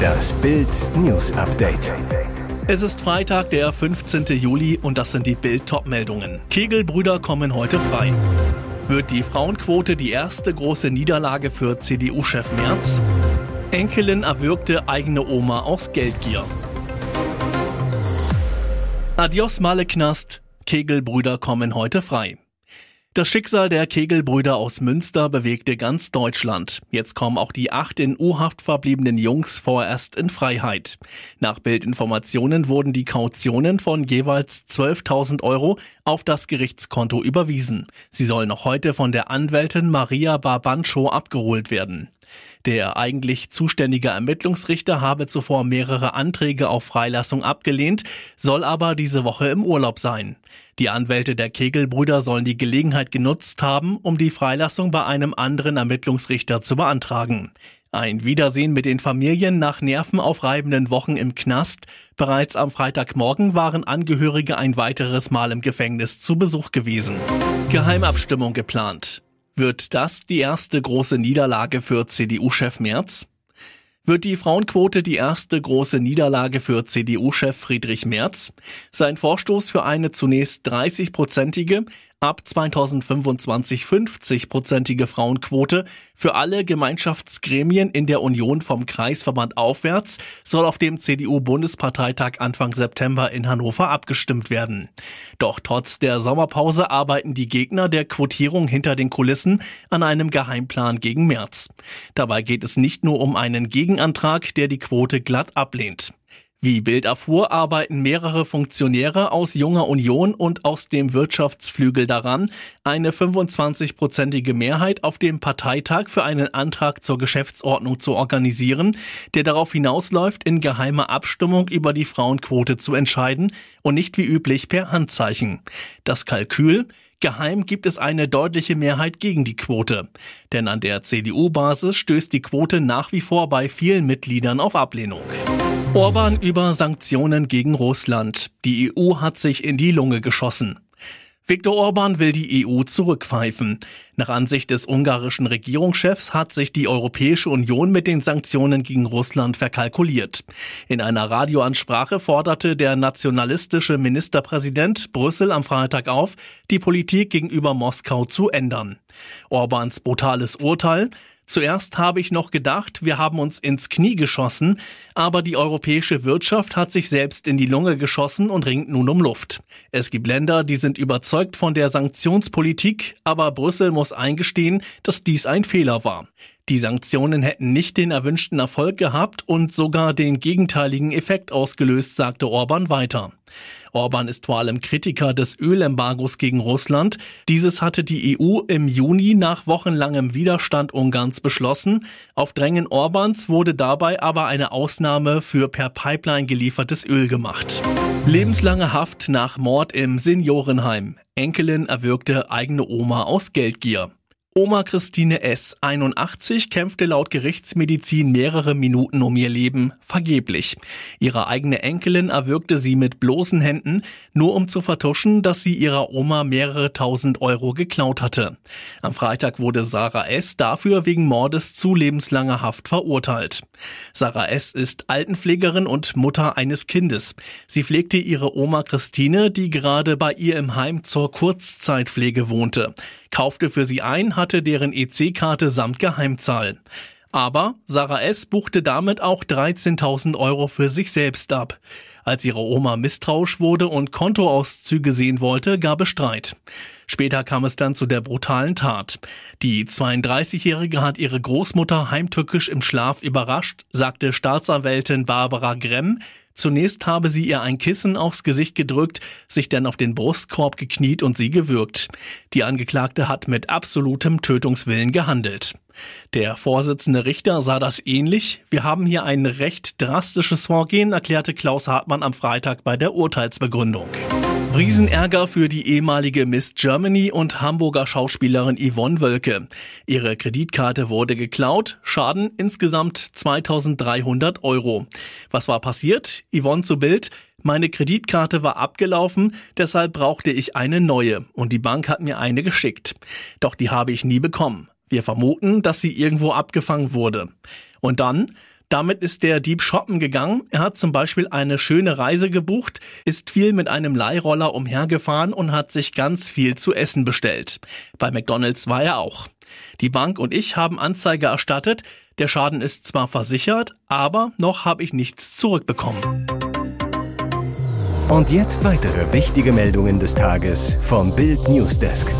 Das Bild News Update. Es ist Freitag, der 15. Juli und das sind die Bild Topmeldungen. Kegelbrüder kommen heute frei. Wird die Frauenquote die erste große Niederlage für CDU-Chef Merz? Enkelin erwürgte eigene Oma aus Geldgier. Adios Male Knast. Kegelbrüder kommen heute frei. Das Schicksal der Kegelbrüder aus Münster bewegte ganz Deutschland. Jetzt kommen auch die acht in U-Haft verbliebenen Jungs vorerst in Freiheit. Nach Bildinformationen wurden die Kautionen von jeweils 12.000 Euro auf das Gerichtskonto überwiesen. Sie sollen noch heute von der Anwältin Maria Barbancho abgeholt werden. Der eigentlich zuständige Ermittlungsrichter habe zuvor mehrere Anträge auf Freilassung abgelehnt, soll aber diese Woche im Urlaub sein. Die Anwälte der Kegelbrüder sollen die Gelegenheit genutzt haben, um die Freilassung bei einem anderen Ermittlungsrichter zu beantragen. Ein Wiedersehen mit den Familien nach nervenaufreibenden Wochen im Knast. Bereits am Freitagmorgen waren Angehörige ein weiteres Mal im Gefängnis zu Besuch gewesen. Geheimabstimmung geplant. Wird das die erste große Niederlage für CDU-Chef Merz? Wird die Frauenquote die erste große Niederlage für CDU-Chef Friedrich Merz? Sein Vorstoß für eine zunächst 30-prozentige, ab 2025 50-prozentige Frauenquote für alle Gemeinschaftsgremien in der Union vom Kreisverband aufwärts soll auf dem CDU-Bundesparteitag Anfang September in Hannover abgestimmt werden. Doch trotz der Sommerpause arbeiten die Gegner der Quotierung hinter den Kulissen an einem Geheimplan gegen März. Dabei geht es nicht nur um einen Gegenantrag, der die Quote glatt ablehnt. Wie Bild erfuhr, arbeiten mehrere Funktionäre aus Junger Union und aus dem Wirtschaftsflügel daran, eine 25-prozentige Mehrheit auf dem Parteitag für einen Antrag zur Geschäftsordnung zu organisieren, der darauf hinausläuft, in geheimer Abstimmung über die Frauenquote zu entscheiden und nicht wie üblich per Handzeichen. Das Kalkül, Geheim gibt es eine deutliche Mehrheit gegen die Quote. Denn an der CDU-Basis stößt die Quote nach wie vor bei vielen Mitgliedern auf Ablehnung. Orban über Sanktionen gegen Russland. Die EU hat sich in die Lunge geschossen. Viktor Orban will die EU zurückpfeifen. Nach Ansicht des ungarischen Regierungschefs hat sich die Europäische Union mit den Sanktionen gegen Russland verkalkuliert. In einer Radioansprache forderte der nationalistische Ministerpräsident Brüssel am Freitag auf, die Politik gegenüber Moskau zu ändern. Orbans brutales Urteil Zuerst habe ich noch gedacht, wir haben uns ins Knie geschossen, aber die europäische Wirtschaft hat sich selbst in die Lunge geschossen und ringt nun um Luft. Es gibt Länder, die sind überzeugt von der Sanktionspolitik, aber Brüssel muss eingestehen, dass dies ein Fehler war. Die Sanktionen hätten nicht den erwünschten Erfolg gehabt und sogar den gegenteiligen Effekt ausgelöst, sagte Orban weiter. Orban ist vor allem Kritiker des Ölembargos gegen Russland. Dieses hatte die EU im Juni nach wochenlangem Widerstand Ungarns beschlossen. Auf Drängen Orbans wurde dabei aber eine Ausnahme für per Pipeline geliefertes Öl gemacht. Lebenslange Haft nach Mord im Seniorenheim. Enkelin erwürgte eigene Oma aus Geldgier. Oma Christine S., 81, kämpfte laut Gerichtsmedizin mehrere Minuten um ihr Leben, vergeblich. Ihre eigene Enkelin erwürgte sie mit bloßen Händen, nur um zu vertuschen, dass sie ihrer Oma mehrere tausend Euro geklaut hatte. Am Freitag wurde Sarah S. dafür wegen Mordes zu lebenslanger Haft verurteilt. Sarah S. ist Altenpflegerin und Mutter eines Kindes. Sie pflegte ihre Oma Christine, die gerade bei ihr im Heim zur Kurzzeitpflege wohnte kaufte für sie ein, hatte deren EC-Karte samt Geheimzahl. Aber Sarah S. buchte damit auch 13.000 Euro für sich selbst ab. Als ihre Oma misstrauisch wurde und Kontoauszüge sehen wollte, gab es Streit. Später kam es dann zu der brutalen Tat. Die 32-Jährige hat ihre Großmutter heimtückisch im Schlaf überrascht, sagte Staatsanwältin Barbara Gremm, Zunächst habe sie ihr ein Kissen aufs Gesicht gedrückt, sich dann auf den Brustkorb gekniet und sie gewürgt. Die Angeklagte hat mit absolutem Tötungswillen gehandelt. Der Vorsitzende Richter sah das ähnlich. Wir haben hier ein recht drastisches Vorgehen, erklärte Klaus Hartmann am Freitag bei der Urteilsbegründung. Riesenärger für die ehemalige Miss Germany und Hamburger Schauspielerin Yvonne Wölke. Ihre Kreditkarte wurde geklaut, Schaden insgesamt 2300 Euro. Was war passiert? Yvonne zu Bild. Meine Kreditkarte war abgelaufen, deshalb brauchte ich eine neue und die Bank hat mir eine geschickt. Doch die habe ich nie bekommen. Wir vermuten, dass sie irgendwo abgefangen wurde. Und dann? Damit ist der Dieb shoppen gegangen. Er hat zum Beispiel eine schöne Reise gebucht, ist viel mit einem Leihroller umhergefahren und hat sich ganz viel zu essen bestellt. Bei McDonald's war er auch. Die Bank und ich haben Anzeige erstattet. Der Schaden ist zwar versichert, aber noch habe ich nichts zurückbekommen. Und jetzt weitere wichtige Meldungen des Tages vom Bild Newsdesk.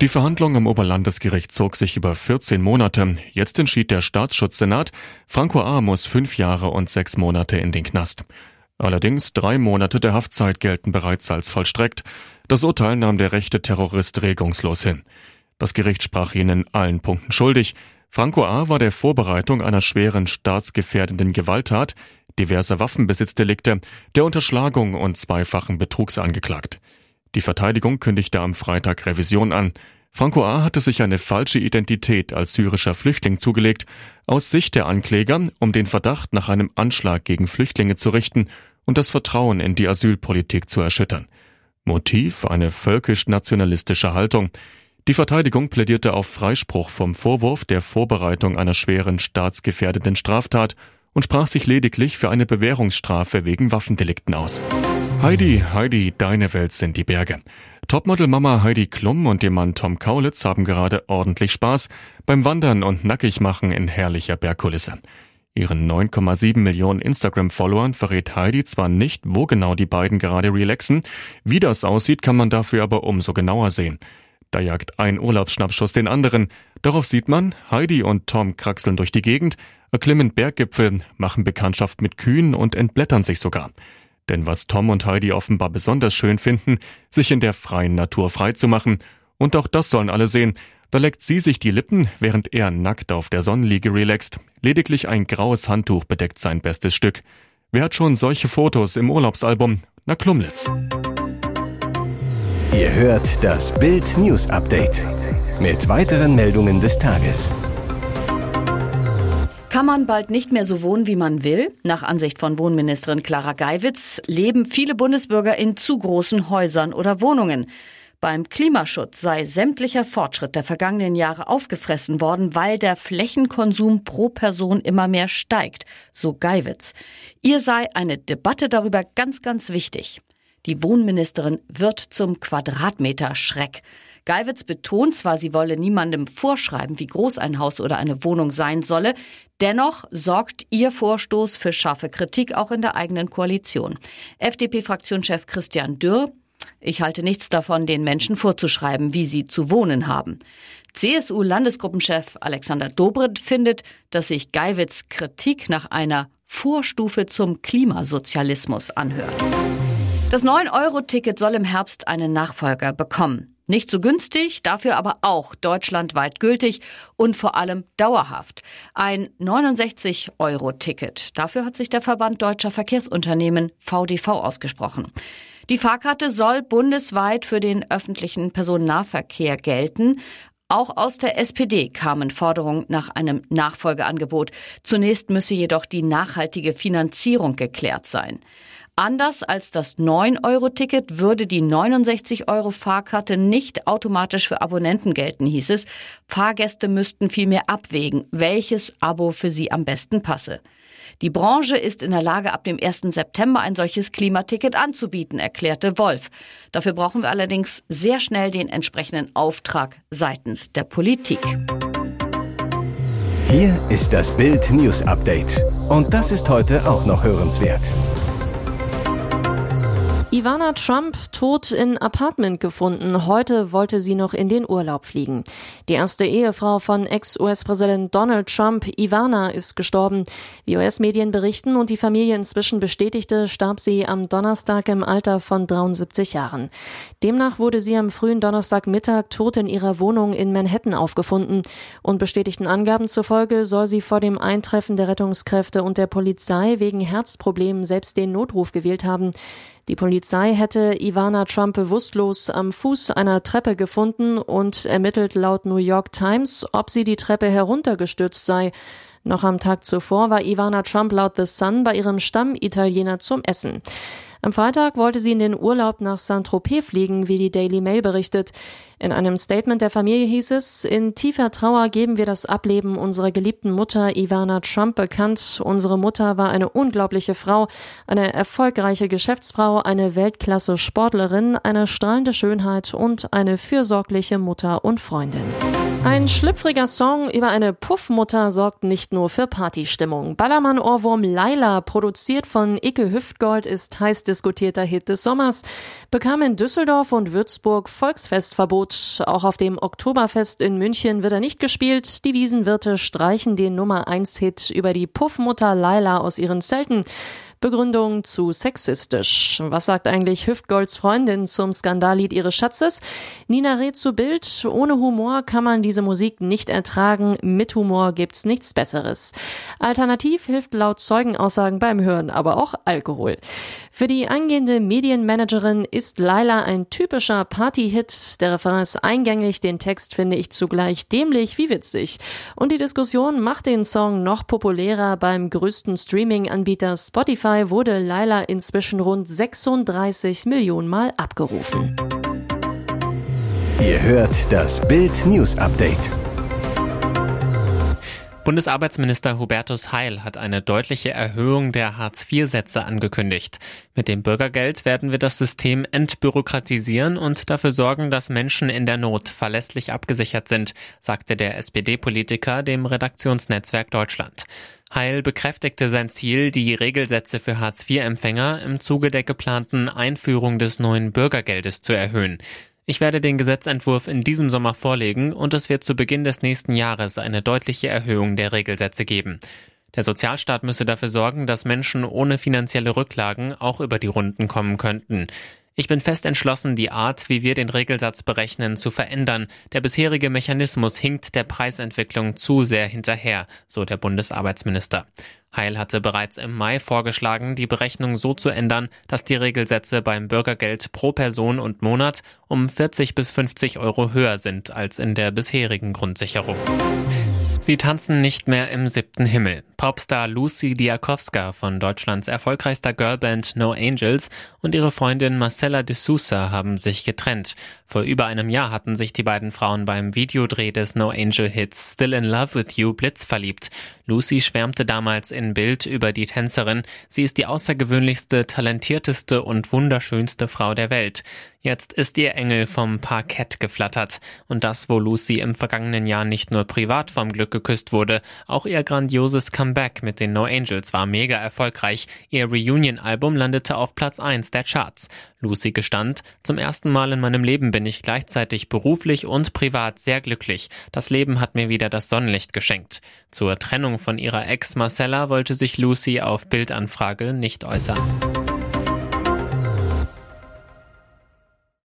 Die Verhandlung am Oberlandesgericht zog sich über 14 Monate. Jetzt entschied der Staatsschutzsenat, Franco A. muss fünf Jahre und sechs Monate in den Knast. Allerdings drei Monate der Haftzeit gelten bereits als vollstreckt. Das Urteil nahm der rechte Terrorist regungslos hin. Das Gericht sprach ihn in allen Punkten schuldig. Franco A. war der Vorbereitung einer schweren staatsgefährdenden Gewalttat, diverser Waffenbesitzdelikte, der Unterschlagung und zweifachen Betrugs angeklagt. Die Verteidigung kündigte am Freitag Revision an. Franco A. hatte sich eine falsche Identität als syrischer Flüchtling zugelegt, aus Sicht der Ankläger, um den Verdacht nach einem Anschlag gegen Flüchtlinge zu richten und das Vertrauen in die Asylpolitik zu erschüttern. Motiv eine völkisch-nationalistische Haltung. Die Verteidigung plädierte auf Freispruch vom Vorwurf der Vorbereitung einer schweren staatsgefährdenden Straftat und sprach sich lediglich für eine Bewährungsstrafe wegen Waffendelikten aus. Heidi, Heidi, deine Welt sind die Berge. Topmodel-Mama Heidi Klum und ihr Mann Tom Kaulitz haben gerade ordentlich Spaß beim Wandern und Nackigmachen in herrlicher Bergkulisse. Ihren 9,7 Millionen Instagram-Followern verrät Heidi zwar nicht, wo genau die beiden gerade relaxen, wie das aussieht, kann man dafür aber umso genauer sehen. Da jagt ein Urlaubsschnappschuss den anderen. Darauf sieht man, Heidi und Tom kraxeln durch die Gegend, erklimmen Berggipfel, machen Bekanntschaft mit Kühen und entblättern sich sogar. Denn was Tom und Heidi offenbar besonders schön finden, sich in der freien Natur freizumachen, und auch das sollen alle sehen, da leckt sie sich die Lippen, während er nackt auf der Sonnenliege relaxt. Lediglich ein graues Handtuch bedeckt sein bestes Stück. Wer hat schon solche Fotos im Urlaubsalbum? Na Klumlitz. Ihr hört das Bild News Update mit weiteren Meldungen des Tages. Kann man bald nicht mehr so wohnen, wie man will? Nach Ansicht von Wohnministerin Clara Geiwitz leben viele Bundesbürger in zu großen Häusern oder Wohnungen. Beim Klimaschutz sei sämtlicher Fortschritt der vergangenen Jahre aufgefressen worden, weil der Flächenkonsum pro Person immer mehr steigt, so Geiwitz. Ihr sei eine Debatte darüber ganz, ganz wichtig. Die Wohnministerin wird zum Quadratmeter-Schreck. Geiwitz betont zwar, sie wolle niemandem vorschreiben, wie groß ein Haus oder eine Wohnung sein solle, dennoch sorgt ihr Vorstoß für scharfe Kritik auch in der eigenen Koalition. FDP-Fraktionschef Christian Dürr ich halte nichts davon, den Menschen vorzuschreiben, wie sie zu wohnen haben. CSU-Landesgruppenchef Alexander Dobrindt findet, dass sich Geiwitz Kritik nach einer Vorstufe zum Klimasozialismus anhört. Das 9-Euro-Ticket soll im Herbst einen Nachfolger bekommen. Nicht so günstig, dafür aber auch deutschlandweit gültig und vor allem dauerhaft. Ein 69-Euro-Ticket. Dafür hat sich der Verband Deutscher Verkehrsunternehmen VDV ausgesprochen. Die Fahrkarte soll bundesweit für den öffentlichen Personennahverkehr gelten. Auch aus der SPD kamen Forderungen nach einem Nachfolgeangebot. Zunächst müsse jedoch die nachhaltige Finanzierung geklärt sein. Anders als das 9-Euro-Ticket würde die 69-Euro-Fahrkarte nicht automatisch für Abonnenten gelten, hieß es. Fahrgäste müssten vielmehr abwägen, welches Abo für sie am besten passe. Die Branche ist in der Lage, ab dem 1. September ein solches Klimaticket anzubieten, erklärte Wolf. Dafür brauchen wir allerdings sehr schnell den entsprechenden Auftrag seitens der Politik. Hier ist das Bild News Update. Und das ist heute auch noch hörenswert. Ivana Trump tot in Apartment gefunden. Heute wollte sie noch in den Urlaub fliegen. Die erste Ehefrau von Ex-US-Präsident Donald Trump, Ivana, ist gestorben. Wie US-Medien berichten und die Familie inzwischen bestätigte, starb sie am Donnerstag im Alter von 73 Jahren. Demnach wurde sie am frühen Donnerstagmittag tot in ihrer Wohnung in Manhattan aufgefunden. Und bestätigten Angaben zufolge soll sie vor dem Eintreffen der Rettungskräfte und der Polizei wegen Herzproblemen selbst den Notruf gewählt haben. Die Polizei hätte Ivana Trump bewusstlos am Fuß einer Treppe gefunden und ermittelt laut New York Times, ob sie die Treppe heruntergestürzt sei. Noch am Tag zuvor war Ivana Trump laut The Sun bei ihrem Stammitaliener zum Essen. Am Freitag wollte sie in den Urlaub nach Saint-Tropez fliegen, wie die Daily Mail berichtet. In einem Statement der Familie hieß es, in tiefer Trauer geben wir das Ableben unserer geliebten Mutter Ivana Trump bekannt. Unsere Mutter war eine unglaubliche Frau, eine erfolgreiche Geschäftsfrau, eine Weltklasse Sportlerin, eine strahlende Schönheit und eine fürsorgliche Mutter und Freundin. Ein schlüpfriger Song über eine Puffmutter sorgt nicht nur für Partystimmung. Ballermann-Ohrwurm Laila, produziert von Icke Hüftgold, ist heiß diskutierter Hit des Sommers, bekam in Düsseldorf und Würzburg Volksfestverbot. Auch auf dem Oktoberfest in München wird er nicht gespielt. Die Wiesenwirte streichen den Nummer 1 Hit über die Puffmutter Laila aus ihren Zelten. Begründung zu sexistisch. Was sagt eigentlich Hüftgolds Freundin zum Skandallied ihres Schatzes? Nina rät zu Bild. Ohne Humor kann man diese Musik nicht ertragen. Mit Humor gibt's nichts Besseres. Alternativ hilft laut Zeugenaussagen beim Hören aber auch Alkohol. Für die angehende Medienmanagerin ist Laila ein typischer Partyhit. Der Refrain ist eingängig, den Text finde ich zugleich dämlich wie witzig. Und die Diskussion macht den Song noch populärer. Beim größten Streaming-Anbieter Spotify wurde Laila inzwischen rund 36 Millionen Mal abgerufen. Ihr hört das Bild News Update. Bundesarbeitsminister Hubertus Heil hat eine deutliche Erhöhung der Hartz-IV-Sätze angekündigt. Mit dem Bürgergeld werden wir das System entbürokratisieren und dafür sorgen, dass Menschen in der Not verlässlich abgesichert sind, sagte der SPD-Politiker dem Redaktionsnetzwerk Deutschland. Heil bekräftigte sein Ziel, die Regelsätze für Hartz-IV-Empfänger im Zuge der geplanten Einführung des neuen Bürgergeldes zu erhöhen. Ich werde den Gesetzentwurf in diesem Sommer vorlegen und es wird zu Beginn des nächsten Jahres eine deutliche Erhöhung der Regelsätze geben. Der Sozialstaat müsse dafür sorgen, dass Menschen ohne finanzielle Rücklagen auch über die Runden kommen könnten. Ich bin fest entschlossen, die Art, wie wir den Regelsatz berechnen, zu verändern. Der bisherige Mechanismus hinkt der Preisentwicklung zu sehr hinterher, so der Bundesarbeitsminister. Heil hatte bereits im Mai vorgeschlagen, die Berechnung so zu ändern, dass die Regelsätze beim Bürgergeld pro Person und Monat um 40 bis 50 Euro höher sind als in der bisherigen Grundsicherung. Sie tanzen nicht mehr im siebten Himmel. Popstar Lucy Diakowska von Deutschlands erfolgreichster Girlband No Angels und ihre Freundin Marcella de Sousa haben sich getrennt. Vor über einem Jahr hatten sich die beiden Frauen beim Videodreh des No Angel Hits Still in Love with You blitzverliebt. Lucy schwärmte damals in Bild über die Tänzerin. Sie ist die außergewöhnlichste, talentierteste und wunderschönste Frau der Welt. Jetzt ist ihr Engel vom Parkett geflattert. Und das, wo Lucy im vergangenen Jahr nicht nur privat vom Glück geküsst wurde, auch ihr grandioses Comeback mit den No Angels war mega erfolgreich. Ihr Reunion-Album landete auf Platz 1 der Charts. Lucy gestand, zum ersten Mal in meinem Leben bin ich gleichzeitig beruflich und privat sehr glücklich. Das Leben hat mir wieder das Sonnenlicht geschenkt. Zur Trennung von ihrer Ex Marcella wollte sich Lucy auf Bildanfrage nicht äußern.